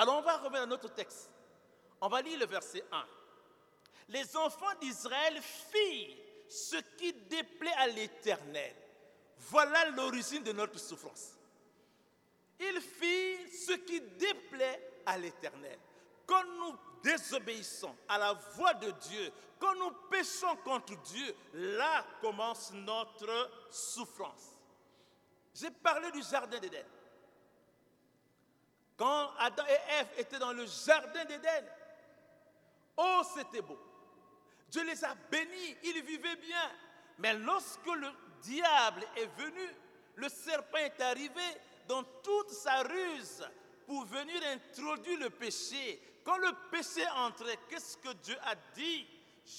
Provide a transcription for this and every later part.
Alors on va revenir à notre texte. On va lire le verset 1. Les enfants d'Israël firent ce qui déplaît à l'Éternel. Voilà l'origine de notre souffrance. Ils firent ce qui déplaît à l'Éternel. Quand nous désobéissons à la voix de Dieu, quand nous péchons contre Dieu, là commence notre souffrance. J'ai parlé du jardin d'Éden. Quand Adam et Ève étaient dans le jardin d'Éden, oh c'était beau. Dieu les a bénis, ils vivaient bien. Mais lorsque le diable est venu, le serpent est arrivé dans toute sa ruse pour venir introduire le péché. Quand le péché entrait, qu'est-ce que Dieu a dit?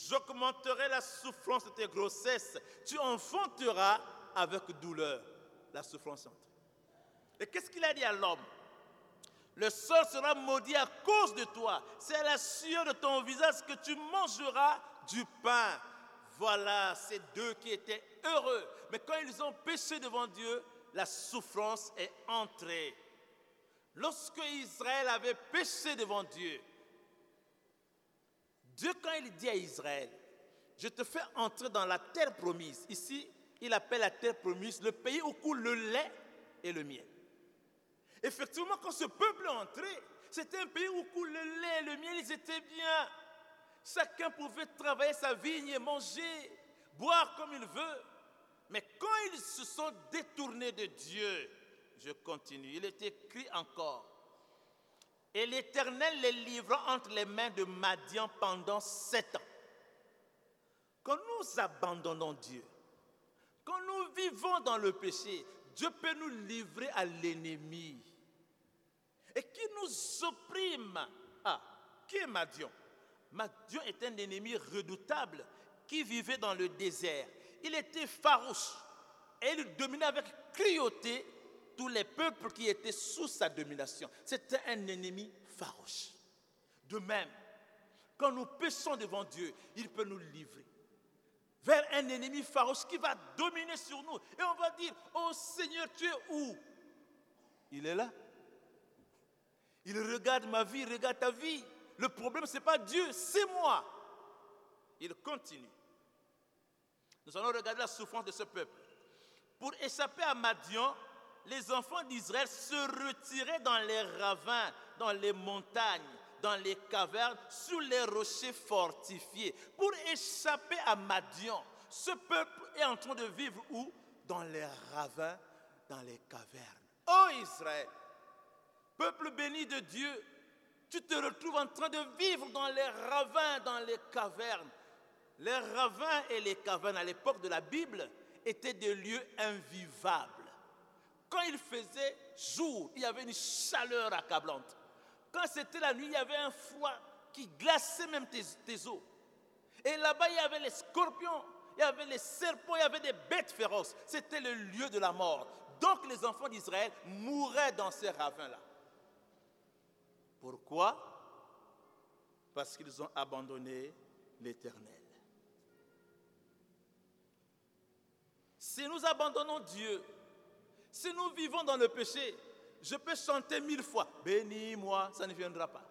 J'augmenterai la souffrance de tes grossesses. Tu enfanteras avec douleur. La souffrance entre. Et qu'est-ce qu'il a dit à l'homme? Le sol sera maudit à cause de toi. C'est à la sueur de ton visage que tu mangeras du pain. Voilà ces deux qui étaient heureux. Mais quand ils ont péché devant Dieu, la souffrance est entrée. Lorsque Israël avait péché devant Dieu, Dieu, quand il dit à Israël, je te fais entrer dans la terre promise, ici, il appelle la terre promise le pays où coule le lait et le miel. Effectivement, quand ce peuple est entré, c'était un pays où le lait le miel, ils étaient bien. Chacun pouvait travailler sa vigne et manger, boire comme il veut. Mais quand ils se sont détournés de Dieu, je continue, il est écrit encore. Et l'Éternel les livra entre les mains de Madian pendant sept ans. Quand nous abandonnons Dieu, quand nous vivons dans le péché, Dieu peut nous livrer à l'ennemi. Et qui nous opprime Ah, qui est Madian Madian est un ennemi redoutable qui vivait dans le désert. Il était farouche et il dominait avec cruauté tous les peuples qui étaient sous sa domination. C'était un ennemi farouche. De même, quand nous péchons devant Dieu, il peut nous livrer vers un ennemi farouche qui va dominer sur nous. Et on va dire, oh Seigneur, tu es où Il est là. Il regarde ma vie, regarde ta vie. Le problème, ce n'est pas Dieu, c'est moi. Il continue. Nous allons regarder la souffrance de ce peuple. Pour échapper à Madian, les enfants d'Israël se retiraient dans les ravins, dans les montagnes, dans les cavernes, sous les rochers fortifiés. Pour échapper à Madian, ce peuple est en train de vivre où? Dans les ravins, dans les cavernes. Oh Israël, peuple béni de Dieu, tu te retrouves en train de vivre dans les ravins, dans les cavernes. Les ravins et les cavernes à l'époque de la Bible étaient des lieux invivables. Quand il faisait jour, il y avait une chaleur accablante. Quand c'était la nuit, il y avait un froid qui glaçait même tes, tes os. Et là-bas, il y avait les scorpions, il y avait les serpents, il y avait des bêtes féroces. C'était le lieu de la mort. Donc les enfants d'Israël mouraient dans ces ravins-là. Pourquoi? Parce qu'ils ont abandonné l'Éternel. Si nous abandonnons Dieu, si nous vivons dans le péché, je peux chanter mille fois, bénis-moi, ça ne viendra pas.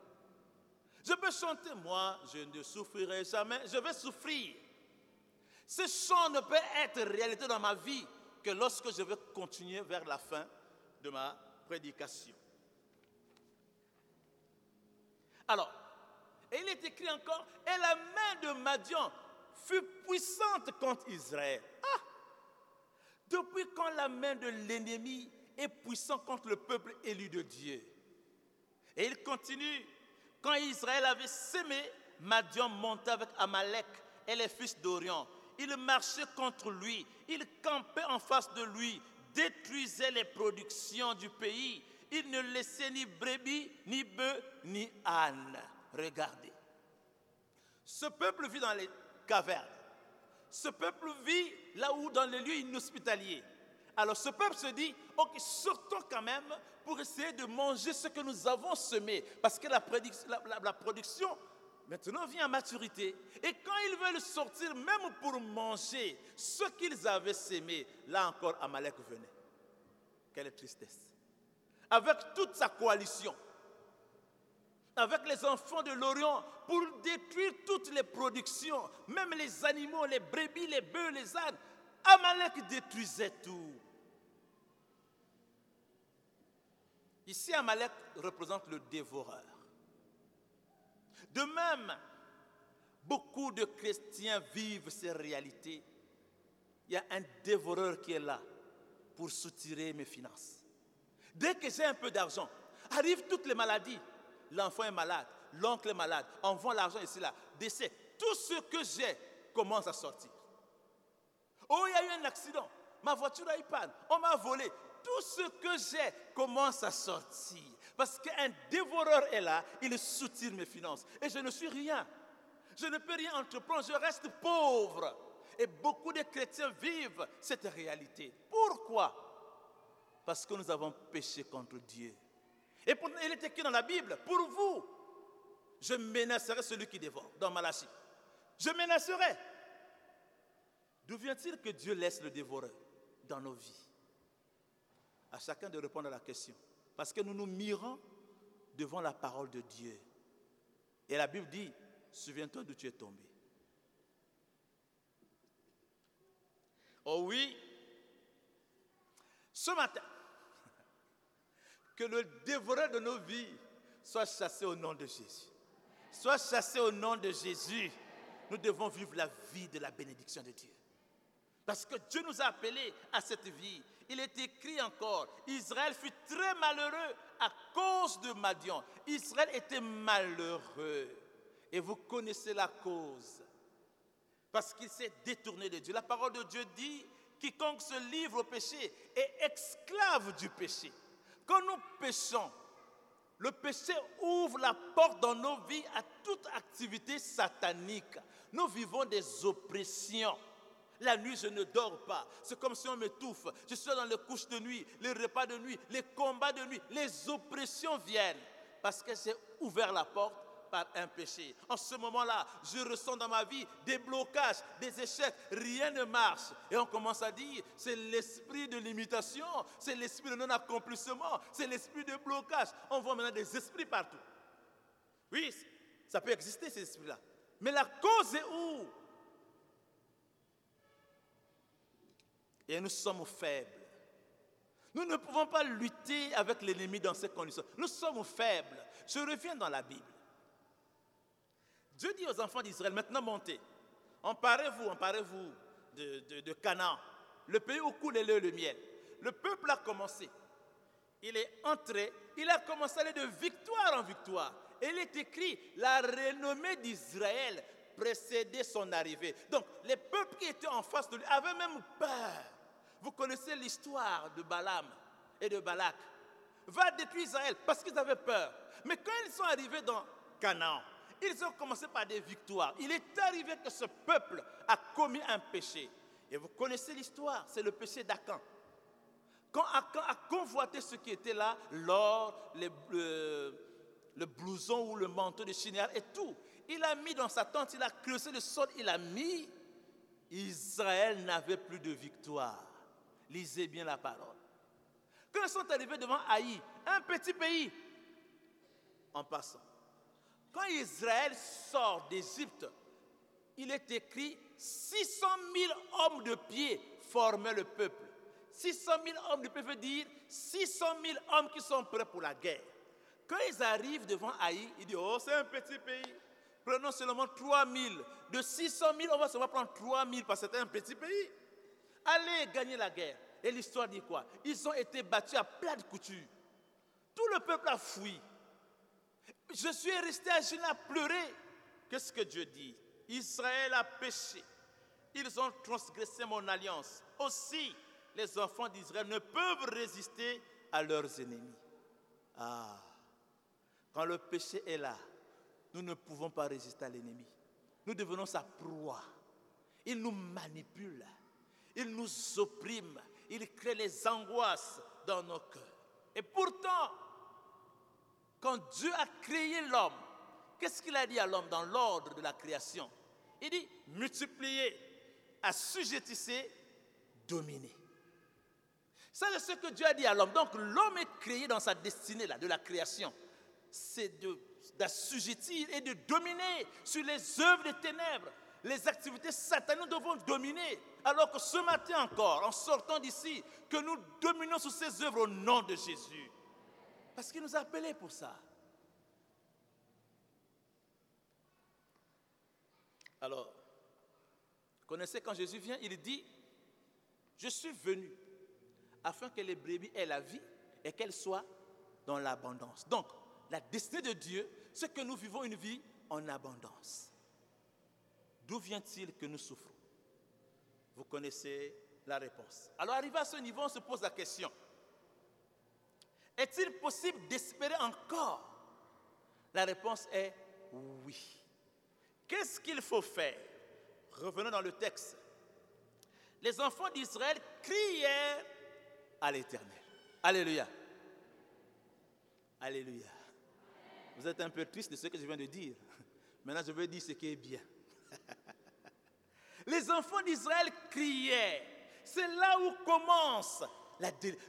Je peux chanter, moi, je ne souffrirai jamais, je vais souffrir. Ce chant ne peut être réalité dans ma vie que lorsque je vais continuer vers la fin de ma prédication. Alors, il est écrit encore, et la main de Madian fut puissante contre Israël. Ah Depuis quand la main de l'ennemi est puissante contre le peuple élu de Dieu? Et il continue, quand Israël avait sémé, Madian monta avec Amalek et les fils d'Orion. Il marchait contre lui, il campait en face de lui, détruisait les productions du pays il ne laissait ni brebis, ni bœufs, ni ânes. Regardez. Ce peuple vit dans les cavernes. Ce peuple vit là où, dans les lieux inhospitaliers. Alors ce peuple se dit, ok, sortons quand même pour essayer de manger ce que nous avons semé. Parce que la production, maintenant, vient à maturité. Et quand ils veulent sortir, même pour manger ce qu'ils avaient semé, là encore, Amalek venait. Quelle tristesse avec toute sa coalition. avec les enfants de l'Orient pour détruire toutes les productions, même les animaux, les brebis, les bœufs, les ânes. Amalek détruisait tout. Ici, Amalek représente le dévoreur. De même, beaucoup de chrétiens vivent ces réalités. Il y a un dévoreur qui est là pour soutirer mes finances. Dès que j'ai un peu d'argent, arrivent toutes les maladies. L'enfant est malade, l'oncle est malade, on vend l'argent ici, là, décès. Tout ce que j'ai commence à sortir. Oh, il y a eu un accident, ma voiture a eu panne, on m'a volé. Tout ce que j'ai commence à sortir. Parce qu'un dévoreur est là, il soutire mes finances. Et je ne suis rien. Je ne peux rien entreprendre, je reste pauvre. Et beaucoup de chrétiens vivent cette réalité. Pourquoi? Parce que nous avons péché contre Dieu. Et pour, il est écrit dans la Bible, pour vous, je menacerai celui qui dévore, dans Malachie. Je menacerai. D'où vient-il que Dieu laisse le dévoreur dans nos vies? À chacun de répondre à la question. Parce que nous nous mirons devant la parole de Dieu. Et la Bible dit, souviens-toi d'où tu es tombé. Oh oui, ce matin, que le dévoreur de nos vies soit chassé au nom de Jésus. Soit chassé au nom de Jésus. Nous devons vivre la vie de la bénédiction de Dieu. Parce que Dieu nous a appelés à cette vie. Il est écrit encore, Israël fut très malheureux à cause de Madian. Israël était malheureux. Et vous connaissez la cause. Parce qu'il s'est détourné de Dieu. La parole de Dieu dit, quiconque se livre au péché est esclave du péché. Quand nous péchons, le péché ouvre la porte dans nos vies à toute activité satanique. Nous vivons des oppressions. La nuit, je ne dors pas. C'est comme si on m'étouffe. Je suis dans les couches de nuit, les repas de nuit, les combats de nuit. Les oppressions viennent parce que j'ai ouvert la porte par un péché. En ce moment-là, je ressens dans ma vie des blocages, des échecs, rien ne marche. Et on commence à dire, c'est l'esprit de limitation, c'est l'esprit de non-accomplissement, c'est l'esprit de blocage. On voit maintenant des esprits partout. Oui, ça peut exister ces esprits-là. Mais la cause est où? Et nous sommes faibles. Nous ne pouvons pas lutter avec l'ennemi dans ces conditions. Nous sommes faibles. Je reviens dans la Bible. Dieu dit aux enfants d'Israël, maintenant montez. Emparez-vous, emparez-vous de, Canaan, le pays où coule le le miel. Le peuple a commencé. Il est entré, il a commencé à aller de victoire en victoire. Et il est écrit, la renommée d'Israël précédait son arrivée. Donc, les peuples qui étaient en face de lui avaient même peur. Vous connaissez l'histoire de Balaam et de Balak. Va détruire Israël parce qu'ils avaient peur. Mais quand ils sont arrivés dans Canaan, ils ont commencé par des victoires. Il est arrivé que ce peuple a commis un péché. Et vous connaissez l'histoire, c'est le péché d'Acan. Quand Akan a convoité ce qui était là, l'or, le, blouson ou le manteau de Shinéar et tout, il a mis dans sa tente, il a creusé le sol, il a mis. Israël n'avait plus de victoire. Lisez bien la parole. Quand ils sont arrivés devant Haï, un petit pays, en passant, quand Israël sort d'Égypte, il est écrit 600 000 hommes de pied formaient le peuple. 600 000 hommes de pied veut dire 600 000 hommes qui sont prêts pour la guerre. Quand ils arrivent devant Haï, ils disent Oh, c'est un petit pays. Prenons seulement 3 000. De 600 000, on va seulement prendre 3 000 parce que c'est un petit pays. Allez gagner la guerre. Et l'histoire dit quoi? Ils ont été battus à plat de couture. Tout le peuple a fui. Je suis resté à à pleurer. Qu'est-ce que Dieu dit? Israël a péché. Ils ont transgressé mon alliance. Aussi, les enfants d'Israël ne peuvent résister à leurs ennemis. Ah, quand le péché est là, nous ne pouvons pas résister à l'ennemi. Nous devenons sa proie. Il nous manipule. Il nous opprime. Il crée les angoisses dans nos cœurs. Et pourtant, quand Dieu a créé l'homme, qu'est-ce qu'il a dit à l'homme dans l'ordre de la création? Il dit multiplier, assujettissez, dominer. C'est ce que Dieu a dit à l'homme. Donc, l'homme est créé dans sa destinée là, de la création. c'est d'assujettir et de dominer sur les œuvres des ténèbres. Les activités sataniques, nous devons dominer. Alors que ce matin encore, en sortant d'ici, que nous dominons sur ces œuvres au nom de Jésus. Parce qu'il nous a appelés pour ça. Alors, connaissez quand Jésus vient, il dit, je suis venu afin que les brebis aient la vie et qu'elles soient dans l'abondance. Donc, la destinée de Dieu, c'est que nous vivons une vie en abondance. D'où vient-il que nous souffrons? Vous connaissez la réponse. Alors, arrivé à ce niveau, on se pose la question. Est-il possible d'espérer encore? La réponse est oui. Qu'est-ce qu'il faut faire? Revenons dans le texte. Les enfants d'Israël crièrent à l'Éternel. Alléluia. Alléluia. Vous êtes un peu triste de ce que je viens de dire. Maintenant, je veux dire ce qui est bien. Les enfants d'Israël criaient. C'est là où commence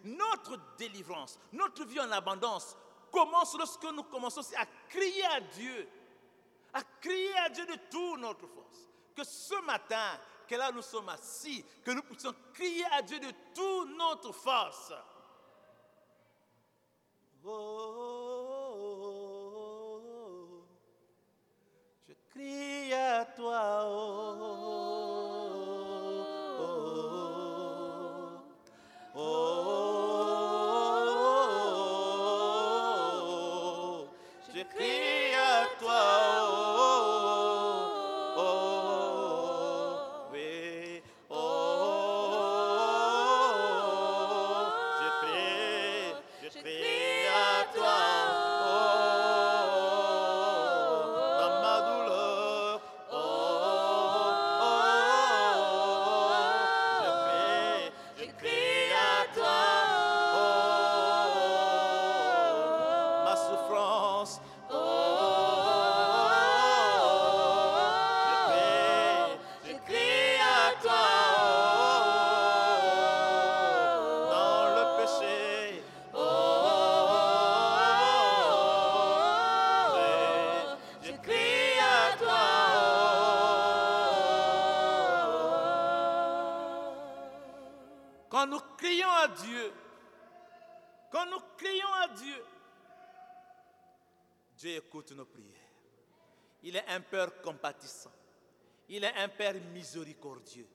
notre délivrance, notre vie en abondance commence lorsque nous commençons à crier à Dieu, à crier à Dieu de toute notre force. Que ce matin, que là nous sommes assis, que nous puissions crier à Dieu de toute notre force. Oh, je crie à toi. Père compatissant. Il est un Père miséricordieux.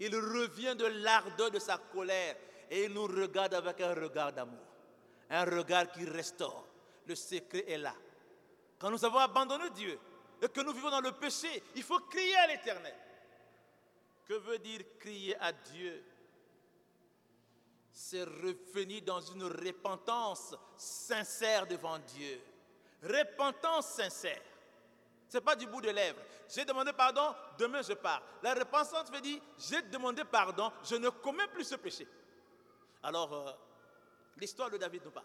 Il revient de l'ardeur de sa colère et il nous regarde avec un regard d'amour. Un regard qui restaure. Le secret est là. Quand nous avons abandonné Dieu et que nous vivons dans le péché, il faut crier à l'Éternel. Que veut dire crier à Dieu? C'est revenir dans une repentance sincère devant Dieu. Repentance sincère. Ce n'est pas du bout des lèvres. J'ai demandé pardon, demain je pars. La repentance veut dire, j'ai demandé pardon, je ne commets plus ce péché. Alors, euh, l'histoire de David nous parle.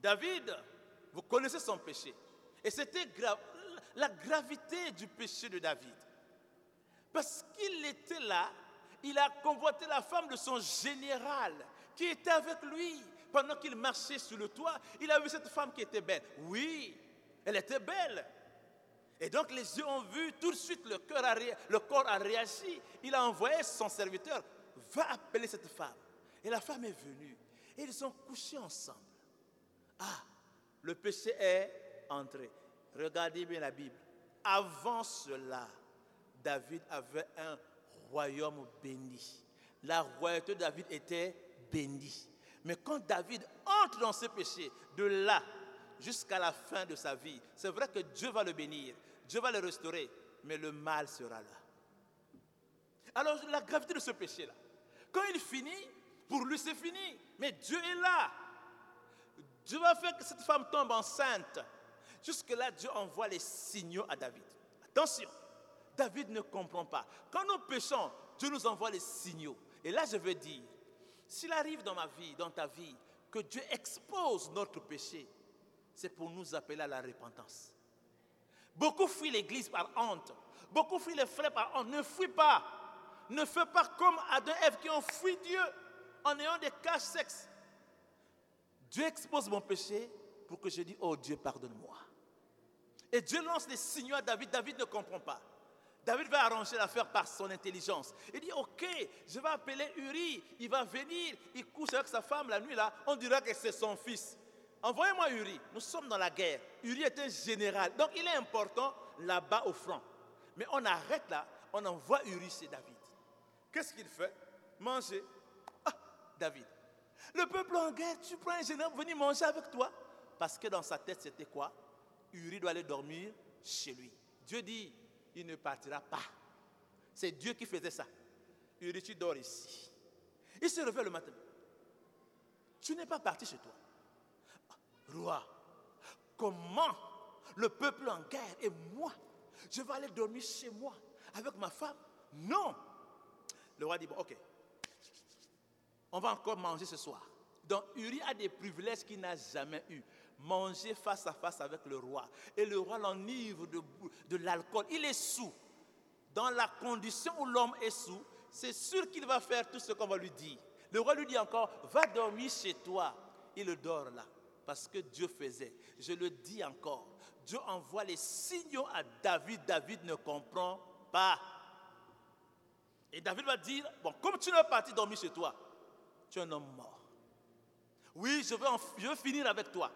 David, vous connaissez son péché. Et c'était la gravité du péché de David. Parce qu'il était là, il a convoité la femme de son général qui était avec lui. Pendant qu'il marchait sur le toit, il a vu cette femme qui était belle. Oui, elle était belle. Et donc les yeux ont vu, tout de suite le, cœur le corps a réagi. Il a envoyé son serviteur, va appeler cette femme. Et la femme est venue. Et ils ont couché ensemble. Ah, le péché est entré. Regardez bien la Bible. Avant cela, David avait un royaume béni. La royauté de David était bénie. Mais quand David entre dans ce péché, de là jusqu'à la fin de sa vie, c'est vrai que Dieu va le bénir, Dieu va le restaurer, mais le mal sera là. Alors la gravité de ce péché-là, quand il finit, pour lui c'est fini, mais Dieu est là. Dieu va faire que cette femme tombe enceinte. Jusque-là, Dieu envoie les signaux à David. Attention, David ne comprend pas. Quand nous péchons, Dieu nous envoie les signaux. Et là, je veux dire, s'il arrive dans ma vie, dans ta vie, que Dieu expose notre péché, c'est pour nous appeler à la repentance. Beaucoup fuient l'église par honte. Beaucoup fuient les frères par honte. Ne fuis pas. Ne fais pas comme Adam et Ève qui ont fui Dieu en ayant des caches sexes. Dieu expose mon péché pour que je dise, oh Dieu, pardonne-moi. Et Dieu lance des signaux à David. David ne comprend pas. David va arranger l'affaire par son intelligence. Il dit, ok, je vais appeler Uri, il va venir, il couche avec sa femme la nuit là, on dira que c'est son fils. Envoyez-moi Uri, nous sommes dans la guerre. Uri est un général, donc il est important là-bas au front. Mais on arrête là, on envoie Uri chez David. Qu'est-ce qu'il fait? Manger. Ah, David. Le peuple en guerre, tu prends un général pour venir manger avec toi. Parce que dans sa tête, c'était quoi? Uri doit aller dormir chez lui. Dieu dit, il ne partira pas. C'est Dieu qui faisait ça. Uri, tu dors ici. Il se réveille le matin. Tu n'es pas parti chez toi. Roi, comment le peuple en guerre et moi, je vais aller dormir chez moi avec ma femme? Non. Le roi dit, bon, ok, on va encore manger ce soir. Donc Uri a des privilèges qu'il n'a jamais eu manger face à face avec le roi. Et le roi l'enivre de, de l'alcool. Il est sous. Dans la condition où l'homme est sous, c'est sûr qu'il va faire tout ce qu'on va lui dire. Le roi lui dit encore, va dormir chez toi. Il dort là, parce que Dieu faisait. Je le dis encore, Dieu envoie les signaux à David. David ne comprend pas. Et David va dire, bon, comme tu n'es parti dormir chez toi, tu es un homme mort. Oui, je veux, je veux finir avec toi.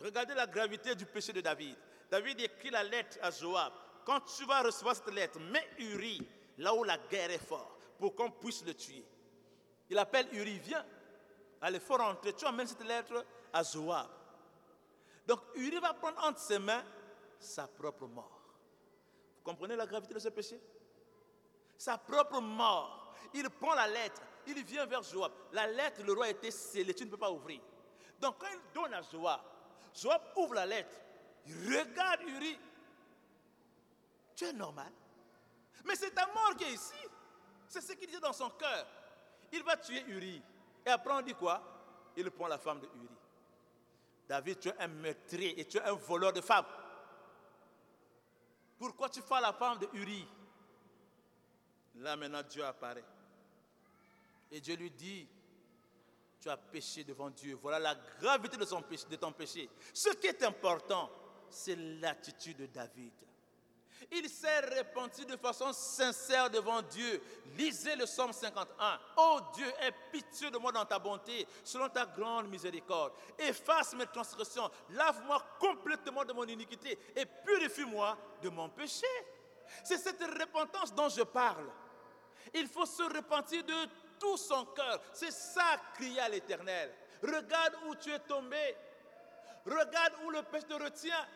Regardez la gravité du péché de David. David écrit la lettre à Joab. Quand tu vas recevoir cette lettre, mets Uri là où la guerre est forte pour qu'on puisse le tuer. Il appelle Uri, viens. Allez, faut rentrer. Tu amènes cette lettre à Joab. Donc Uri va prendre entre ses mains sa propre mort. Vous comprenez la gravité de ce péché? Sa propre mort. Il prend la lettre, il vient vers Joab. La lettre, le roi était scellé, tu ne peux pas ouvrir. Donc quand il donne à Joab, Joab ouvre la lettre. Il regarde Uri. Tu es normal. Mais c'est ta mort qui est ici. C'est ce qu'il dit dans son cœur. Il va tuer Uri. Et après, on dit quoi? Il prend la femme de Uri. David, tu es un meurtrier et tu es un voleur de femmes. Pourquoi tu fais la femme de Uri? Là maintenant, Dieu apparaît. Et Dieu lui dit, tu as péché devant Dieu. Voilà la gravité de, ton péché. Ce qui est important, c'est l'attitude de David. Il s'est repenti de façon sincère devant Dieu. Lisez le psaume 51. Oh Dieu, aie pitié de moi dans ta bonté, selon ta grande miséricorde. Efface mes transgressions, lave-moi complètement de mon iniquité et purifie-moi de mon péché. C'est cette repentance dont je parle. Il faut se repentir de tout son cœur. C'est ça, crier à l'éternel. Regarde où tu es tombé. Regarde où le péché te retient.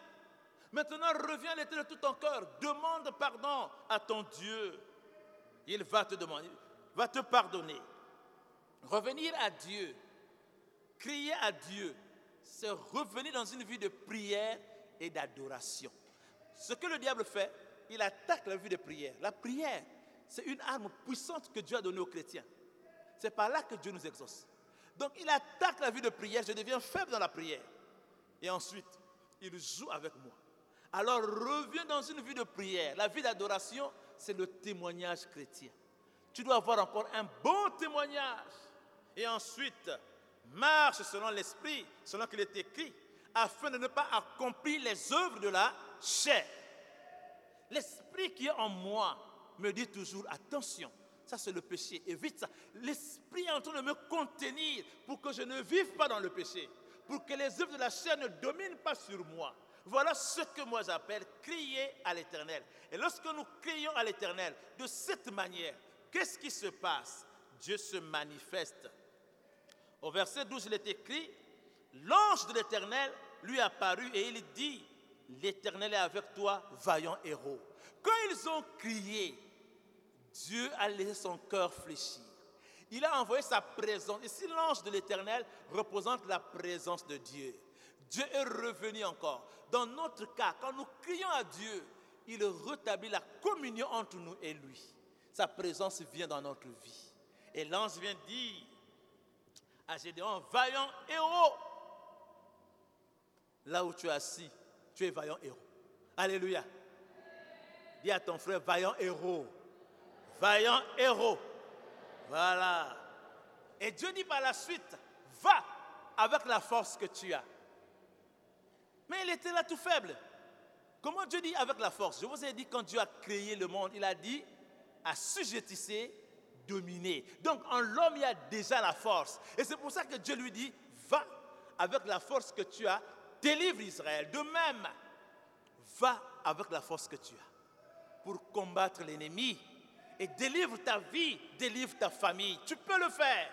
Maintenant, reviens à l'éternel de tout ton cœur. Demande pardon à ton Dieu. Il va te demander, va te pardonner. Revenir à Dieu, crier à Dieu, c'est revenir dans une vie de prière et d'adoration. Ce que le diable fait, il attaque la vie de prière. La prière, c'est une arme puissante que Dieu a donnée aux chrétiens. C'est par là que Dieu nous exauce. Donc il attaque la vie de prière, je deviens faible dans la prière. Et ensuite, il joue avec moi. Alors reviens dans une vie de prière. La vie d'adoration, c'est le témoignage chrétien. Tu dois avoir encore un bon témoignage. Et ensuite, marche selon l'esprit, selon qu'il est écrit, afin de ne pas accomplir les œuvres de la chair. L'esprit qui est en moi me dit toujours, attention, ça, c'est le péché. Évite ça. L'esprit est en train de me contenir pour que je ne vive pas dans le péché. Pour que les œuvres de la chair ne dominent pas sur moi. Voilà ce que moi j'appelle crier à l'éternel. Et lorsque nous crions à l'éternel de cette manière, qu'est-ce qui se passe? Dieu se manifeste. Au verset 12, il est écrit, l'ange de l'éternel lui apparut et il dit, l'éternel est avec toi, vaillant héros. Quand ils ont crié, Dieu a laissé son cœur fléchir. Il a envoyé sa présence. Si l'ange de l'Éternel représente la présence de Dieu, Dieu est revenu encore. Dans notre cas, quand nous crions à Dieu, il rétablit la communion entre nous et lui. Sa présence vient dans notre vie. Et l'ange vient dire à Gédéon, vaillant héros. Là où tu es assis, tu es vaillant héros. Alléluia. Dis à ton frère, vaillant héros vaillant héros. Voilà. Et Dieu dit par la suite, va avec la force que tu as. Mais il était là tout faible. Comment Dieu dit avec la force? Je vous ai dit, quand Dieu a créé le monde, il a dit assujettissez, dominer. Donc en l'homme, il y a déjà la force. Et c'est pour ça que Dieu lui dit, va avec la force que tu as, délivre Israël. De même, va avec la force que tu as pour combattre l'ennemi et délivre ta vie, délivre ta famille. Tu peux le faire.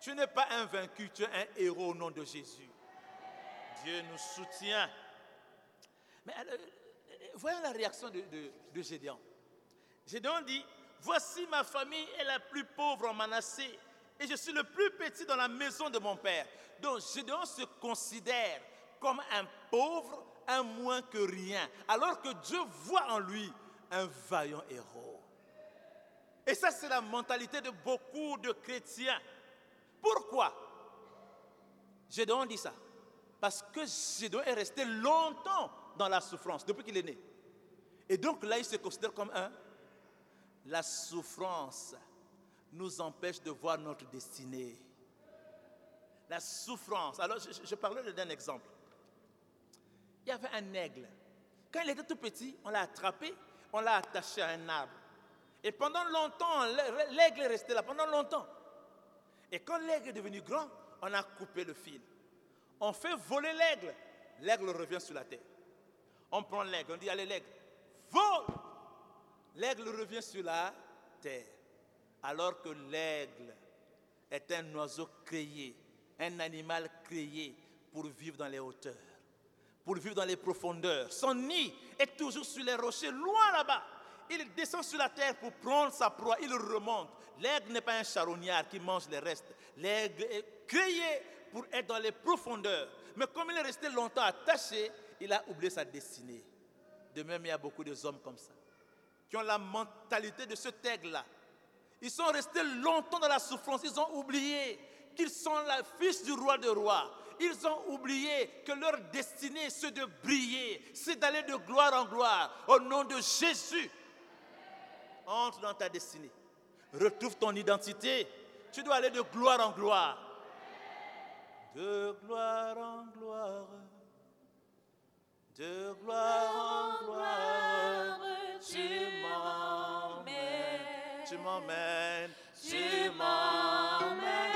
Tu n'es pas un vaincu, tu es un héros au nom de Jésus. Dieu nous soutient. Mais euh, voyons la réaction de, de Gédéon. Gédéon dit, voici ma famille est la plus pauvre en Manassé et je suis le plus petit dans la maison de mon père. Donc Gédéon se considère comme un pauvre, un moins que rien, alors que Dieu voit en lui un vaillant héros. Et ça, c'est la mentalité de beaucoup de chrétiens. Pourquoi? Gédéon dit ça Parce que Gédéon est resté longtemps dans la souffrance, depuis qu'il est né. Et donc là, il se considère comme un. La souffrance nous empêche de voir notre destinée. La souffrance. Alors, je, je parlais d'un exemple. Il y avait un aigle. Quand il était tout petit, on l'a attrapé, on l'a attaché à un arbre. Et pendant longtemps, l'aigle est resté là, pendant longtemps. Et quand l'aigle est devenu grand, on a coupé le fil. On fait voler l'aigle. L'aigle revient sur la terre. On prend l'aigle, on dit allez l'aigle, vole. L'aigle revient sur la terre. Alors que l'aigle est un oiseau créé, un animal créé pour vivre dans les hauteurs, pour vivre dans les profondeurs. Son nid est toujours sur les rochers, loin là-bas. Il descend sur la terre pour prendre sa proie, il remonte. L'aigle n'est pas un charognard qui mange les restes. L'aigle est créé pour être dans les profondeurs. Mais comme il est resté longtemps attaché, il a oublié sa destinée. De même, il y a beaucoup d'hommes comme ça, qui ont la mentalité de ce aigle-là. Ils sont restés longtemps dans la souffrance, ils ont oublié qu'ils sont la fils du roi de rois. Ils ont oublié que leur destinée, c'est de briller, c'est d'aller de gloire en gloire. Au nom de Jésus, entre dans ta destinée. Retrouve ton identité. Tu dois aller de gloire en gloire. De gloire en gloire. De gloire en gloire. Tu m'emmènes. Tu m'emmènes. Tu m'emmènes.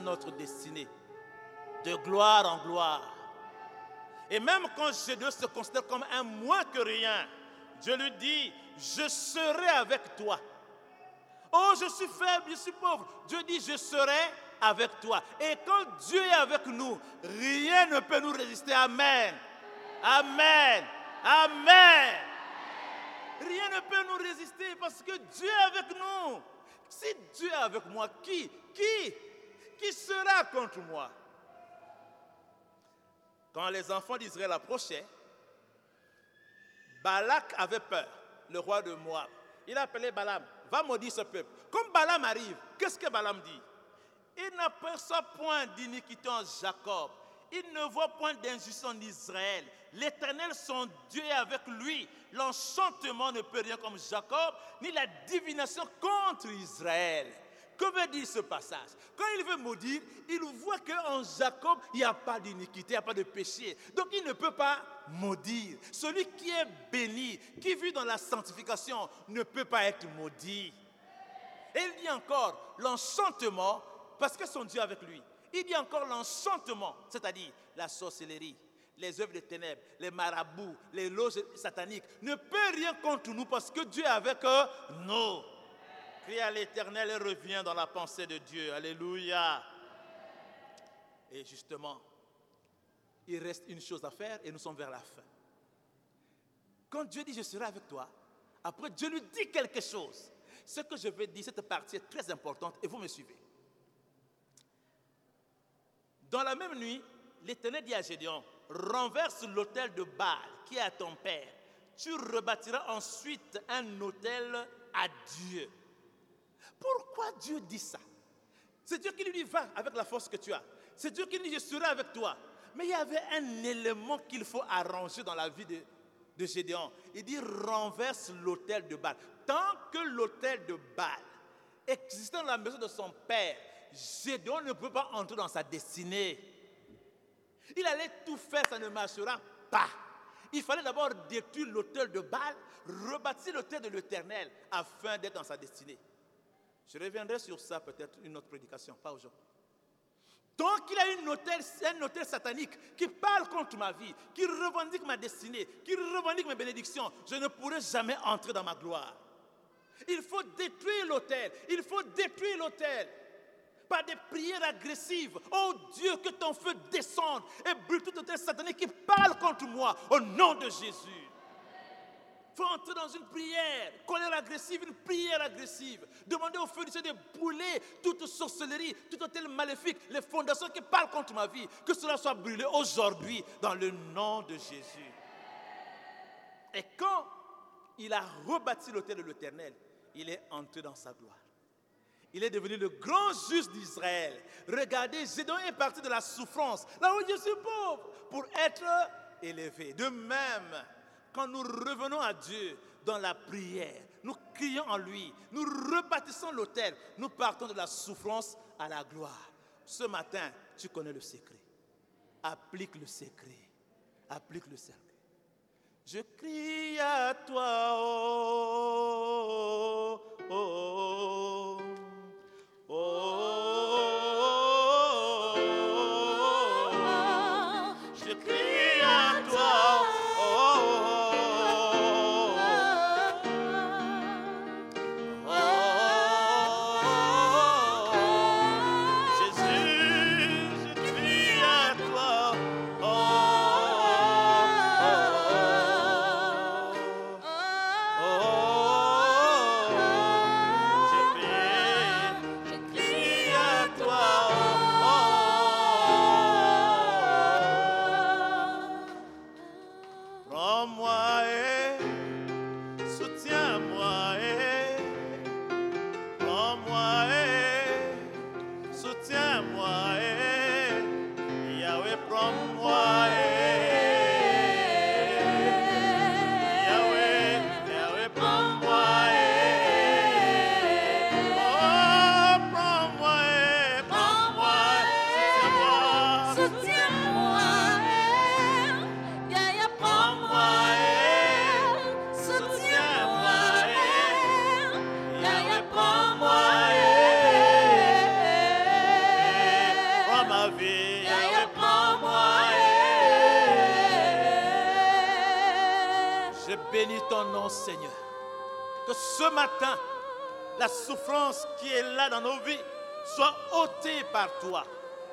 Notre destinée, de gloire en gloire. Et même quand Dieu se considère comme un moins que rien, Dieu lui dit, je serai avec toi. Oh, je suis faible, je suis pauvre. Dieu dit, je serai avec toi. Et quand Dieu est avec nous, rien ne peut nous résister. Amen. Amen. Amen. Rien ne peut nous résister parce que Dieu est avec nous. Si Dieu est avec moi, qui, qui, qui sera contre moi? Quand les enfants d'Israël approchaient, Balak avait peur, le roi de Moab. Il a appelé Balaam, va maudire ce peuple. Comme Balaam arrive, qu'est-ce que Balaam dit? Il n'aperçoit point d'iniquité en Jacob. Il ne voit point d'injustice en Israël. L'Éternel, son Dieu, est avec lui. L'enchantement ne peut rien comme Jacob, ni la divination contre Israël. Que veut dire ce passage? Quand il veut maudire, il voit qu'en Jacob, il n'y a pas d'iniquité, il n'y a pas de péché. Donc il ne peut pas maudire. Celui qui est béni, qui vit dans la sanctification, ne peut pas être maudit. Et il dit encore, l'enchantement, parce que son Dieu est avec lui. Il dit encore l'enchantement, c'est-à-dire la sorcellerie, les œuvres de ténèbres, les marabouts, les loges sataniques, ne peut rien contre nous parce que Dieu est avec nous. Crie à l'éternel et revient dans la pensée de Dieu. Alléluia. Et justement, il reste une chose à faire et nous sommes vers la fin. Quand Dieu dit je serai avec toi, après Dieu lui dit quelque chose. Ce que je vais dire, cette partie est très importante et vous me suivez. Dans la même nuit, l'Éternel dit à Gédéon, renverse l'autel de Baal qui est à ton père. Tu rebâtiras ensuite un autel à Dieu. Pourquoi Dieu dit ça? C'est Dieu qui lui dit va avec la force que tu as. C'est Dieu qui lui dit je serai avec toi. Mais il y avait un élément qu'il faut arranger dans la vie de, de Gédéon. Il dit renverse l'autel de Baal. Tant que l'autel de Baal existait dans la maison de son père, Gédéon ne peut pas entrer dans sa destinée. Il allait tout faire, ça ne marchera pas. Il fallait d'abord détruire l'autel de Baal, rebâtir l'autel de l'Éternel afin d'être dans sa destinée. Je reviendrai sur ça peut-être une autre prédication, pas aujourd'hui. Donc il a une un hôtel satanique qui parle contre ma vie, qui revendique ma destinée, qui revendique mes bénédictions. Je ne pourrai jamais entrer dans ma gloire. Il faut détruire l'hôtel. Il faut détruire l'hôtel. Par des prières agressives. Oh Dieu, que ton feu descende et brûle tout hôtel satanique qui parle contre moi au nom de Jésus faut entrer dans une prière, colère agressive, une prière agressive. Demander au feu du Dieu de brûler toute sorcellerie, tout hôtel maléfique, les fondations qui parlent contre ma vie, que cela soit brûlé aujourd'hui dans le nom de Jésus. Et quand il a rebâti l'autel de l'Éternel, il est entré dans sa gloire. Il est devenu le grand juge d'Israël. Regardez, Gédon est parti de la souffrance, là où je suis pauvre, pour être élevé. De même, quand nous revenons à Dieu dans la prière, nous crions en lui, nous rebâtissons l'autel, nous partons de la souffrance à la gloire. Ce matin, tu connais le secret. Applique le secret. Applique le secret. Je crie à toi, oh, oh, et toi.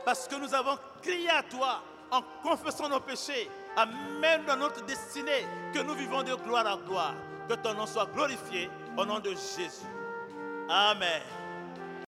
Parce que nous avons crié à toi en confessant nos péchés, à même dans notre destinée, que nous vivons de gloire en gloire. Que ton nom soit glorifié au nom de Jésus. Amen.